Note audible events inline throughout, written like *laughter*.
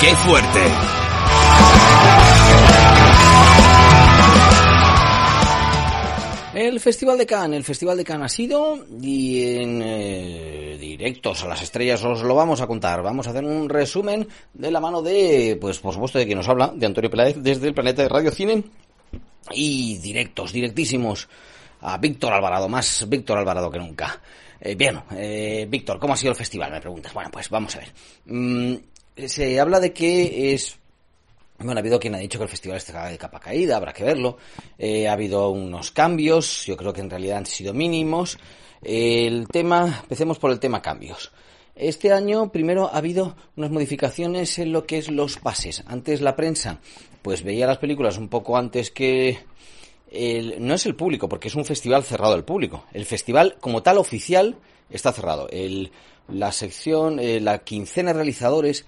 ¡Qué fuerte! El Festival de Cannes, el Festival de Cannes ha sido y en eh, directos a las estrellas os lo vamos a contar. Vamos a hacer un resumen de la mano de, pues por supuesto, de quien nos habla, de Antonio Peláez desde el planeta de Radio Cine y directos, directísimos a Víctor Alvarado, más Víctor Alvarado que nunca. Eh, bien, eh, Víctor, ¿cómo ha sido el festival? Me preguntas. Bueno, pues vamos a ver. Mm, se habla de que es bueno, ha habido quien ha dicho que el festival está de capa caída, habrá que verlo. Eh, ha habido unos cambios, yo creo que en realidad han sido mínimos. el tema, empecemos por el tema cambios. Este año, primero, ha habido unas modificaciones en lo que es los pases. Antes la prensa, pues veía las películas un poco antes que... El, no es el público, porque es un festival cerrado al público. El festival, como tal, oficial, está cerrado. El, la sección, eh, la quincena de realizadores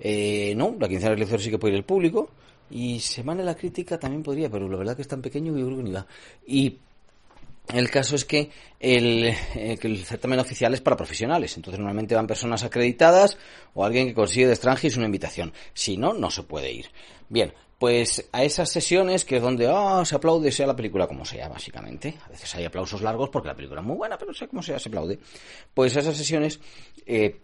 eh, no, la quincena de realizadores sí que puede ir el público. Y Semana de la Crítica también podría, pero la verdad que es tan pequeño que yo que ni va. Y el caso es que el, eh, que el certamen oficial es para profesionales, entonces normalmente van personas acreditadas o alguien que consigue de extranjeros una invitación. Si no, no se puede ir. Bien, pues a esas sesiones que es donde ah, se aplaude, sea la película como sea, básicamente. A veces hay aplausos largos porque la película es muy buena, pero sea como sea, se aplaude. Pues a esas sesiones eh,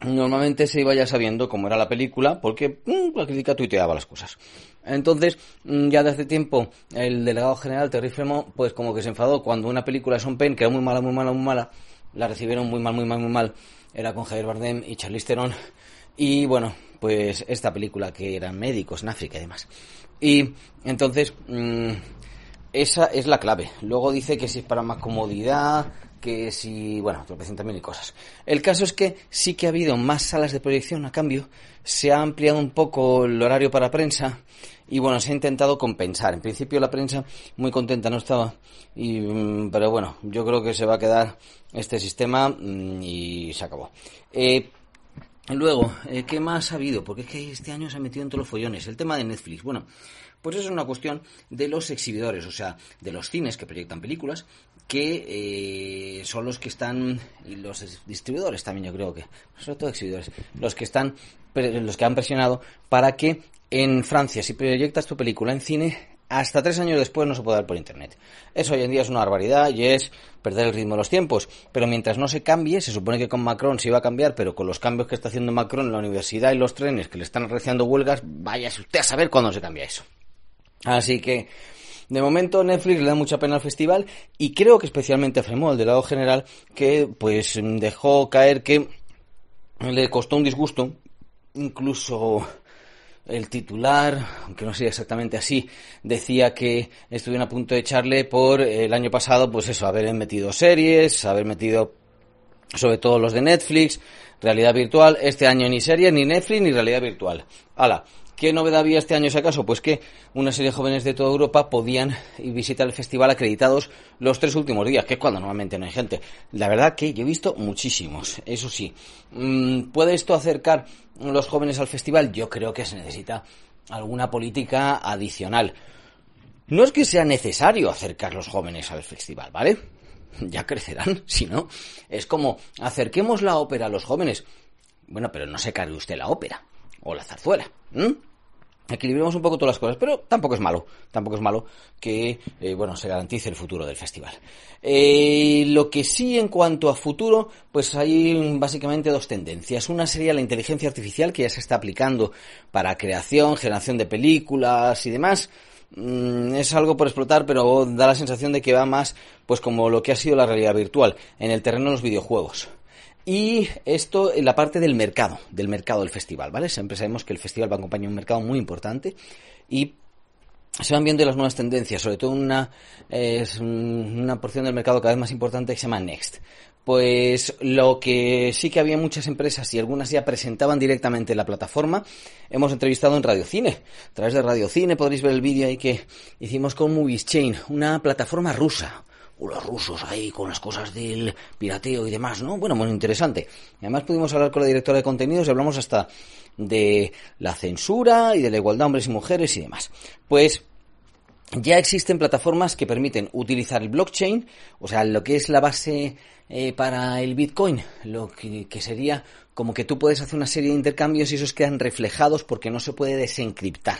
normalmente se iba ya sabiendo cómo era la película porque mm, la crítica tuiteaba las cosas. Entonces, mm, ya desde tiempo, el delegado general Terry Fremont, pues como que se enfadó cuando una película de Sean Penn, que era muy mala, muy mala, muy mala, la recibieron muy mal, muy mal, muy mal, era con Javier Bardem y Charlize Theron, y bueno, pues esta película que eran médicos en África y demás. Y entonces, mm, esa es la clave. Luego dice que si es para más comodidad, que si, bueno, tropecientas mil cosas. El caso es que sí que ha habido más salas de proyección a cambio, se ha ampliado un poco el horario para prensa y bueno, se ha intentado compensar. En principio la prensa muy contenta no estaba, y, mm, pero bueno, yo creo que se va a quedar este sistema mm, y se acabó. Eh, luego, eh, ¿qué más ha habido? Porque es que este año se ha metido en todos los follones. El tema de Netflix. Bueno, pues eso es una cuestión de los exhibidores, o sea, de los cines que proyectan películas que eh, son los que están y los distribuidores también yo creo que sobre todo exhibidores los que están los que han presionado para que en Francia si proyectas tu película en cine hasta tres años después no se puede dar por internet. Eso hoy en día es una barbaridad y es perder el ritmo de los tiempos. Pero mientras no se cambie, se supone que con Macron se iba a cambiar, pero con los cambios que está haciendo Macron en la universidad y los trenes que le están realizando huelgas, váyase usted a saber cuándo se cambia eso. Así que de momento Netflix le da mucha pena al festival y creo que especialmente a Fremont, del lado general, que pues dejó caer que le costó un disgusto, incluso el titular, aunque no sea exactamente así, decía que estuvieron a punto de echarle por el año pasado, pues eso, haber metido series, haber metido sobre todo los de Netflix, realidad virtual, este año ni series, ni Netflix, ni realidad virtual. Hala, ¿Qué novedad había este año, si acaso? Pues que una serie de jóvenes de toda Europa podían visitar el festival acreditados los tres últimos días, que es cuando normalmente no hay gente. La verdad que yo he visto muchísimos, eso sí. Mm, ¿Puede esto acercar a los jóvenes al festival? Yo creo que se necesita alguna política adicional. No es que sea necesario acercar los jóvenes al festival, ¿vale? Ya crecerán, *laughs* si no. Es como, acerquemos la ópera a los jóvenes. Bueno, pero no se cargue usted la ópera o la zarzuela. Equilibremos un poco todas las cosas, pero tampoco es malo, tampoco es malo que, eh, bueno, se garantice el futuro del festival. Eh, lo que sí en cuanto a futuro, pues hay básicamente dos tendencias. Una sería la inteligencia artificial que ya se está aplicando para creación, generación de películas y demás. Mm, es algo por explotar, pero da la sensación de que va más, pues como lo que ha sido la realidad virtual, en el terreno de los videojuegos. Y esto en la parte del mercado, del mercado del festival, ¿vale? Siempre sabemos que el festival va a acompañar un mercado muy importante y se van viendo las nuevas tendencias, sobre todo una, una porción del mercado cada vez más importante que se llama Next. Pues lo que sí que había muchas empresas y algunas ya presentaban directamente la plataforma, hemos entrevistado en Radio Cine. A través de Radio Cine podréis ver el vídeo ahí que hicimos con Movies Chain, una plataforma rusa. Los rusos ahí con las cosas del pirateo y demás, ¿no? Bueno, muy interesante. Además pudimos hablar con la directora de contenidos y hablamos hasta de la censura y de la igualdad de hombres y mujeres y demás. Pues ya existen plataformas que permiten utilizar el blockchain, o sea, lo que es la base eh, para el Bitcoin, lo que, sería como que tú puedes hacer una serie de intercambios y esos quedan reflejados porque no se puede desencriptar.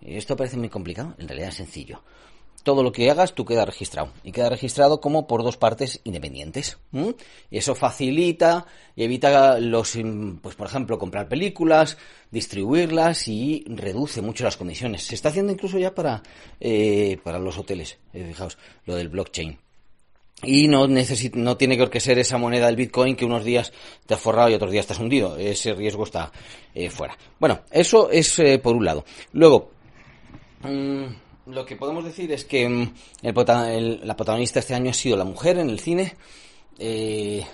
Esto parece muy complicado, en realidad es sencillo todo lo que hagas tú queda registrado. Y queda registrado como por dos partes independientes. Y eso facilita y evita los, pues por ejemplo, comprar películas, distribuirlas y reduce mucho las comisiones. Se está haciendo incluso ya para, eh, para los hoteles, eh, fijaos, lo del blockchain. Y no, no tiene que ser esa moneda del Bitcoin que unos días te has forrado y otros días has hundido. Ese riesgo está eh, fuera. Bueno, eso es por un lado. Luego, mm, lo que podemos decir es que mm, la protagonista este año ha sido la mujer en el cine. Eh,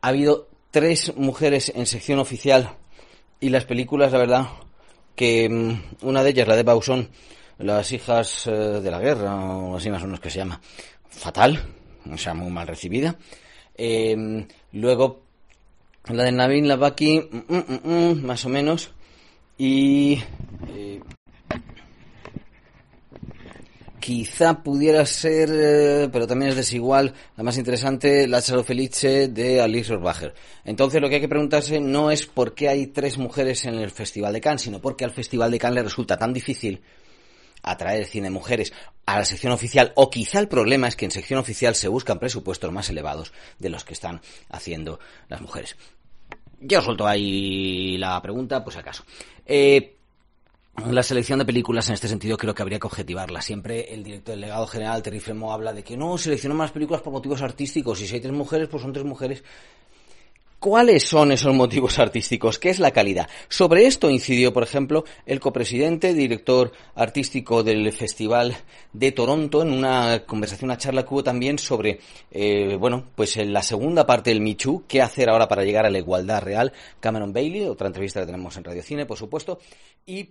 ha habido tres mujeres en sección oficial y las películas, la verdad, que mm, una de ellas, la de Bausón, las hijas eh, de la guerra, o así más o menos que se llama, fatal, o sea, muy mal recibida. Em, luego, la de Navin Lavaki, mm, más o menos. Y eh, quizá pudiera ser, eh, pero también es desigual, la más interesante, Chalo Felice de Alice Orbacher. Entonces lo que hay que preguntarse no es por qué hay tres mujeres en el Festival de Cannes, sino por qué al Festival de Cannes le resulta tan difícil atraer cine mujeres a la sección oficial o quizá el problema es que en sección oficial se buscan presupuestos más elevados de los que están haciendo las mujeres. Ya os suelto ahí la pregunta, pues acaso. Eh, la selección de películas en este sentido creo que habría que objetivarla. Siempre el director delegado general, Terry Fremo, habla de que no, seleccionamos las películas por motivos artísticos y si hay tres mujeres, pues son tres mujeres. ¿Cuáles son esos motivos artísticos? ¿Qué es la calidad? Sobre esto incidió, por ejemplo, el copresidente, director artístico del Festival de Toronto, en una conversación, una charla que hubo también sobre, eh, bueno, pues en la segunda parte del Michu, qué hacer ahora para llegar a la igualdad real. Cameron Bailey, otra entrevista que tenemos en Radio Cine, por supuesto, y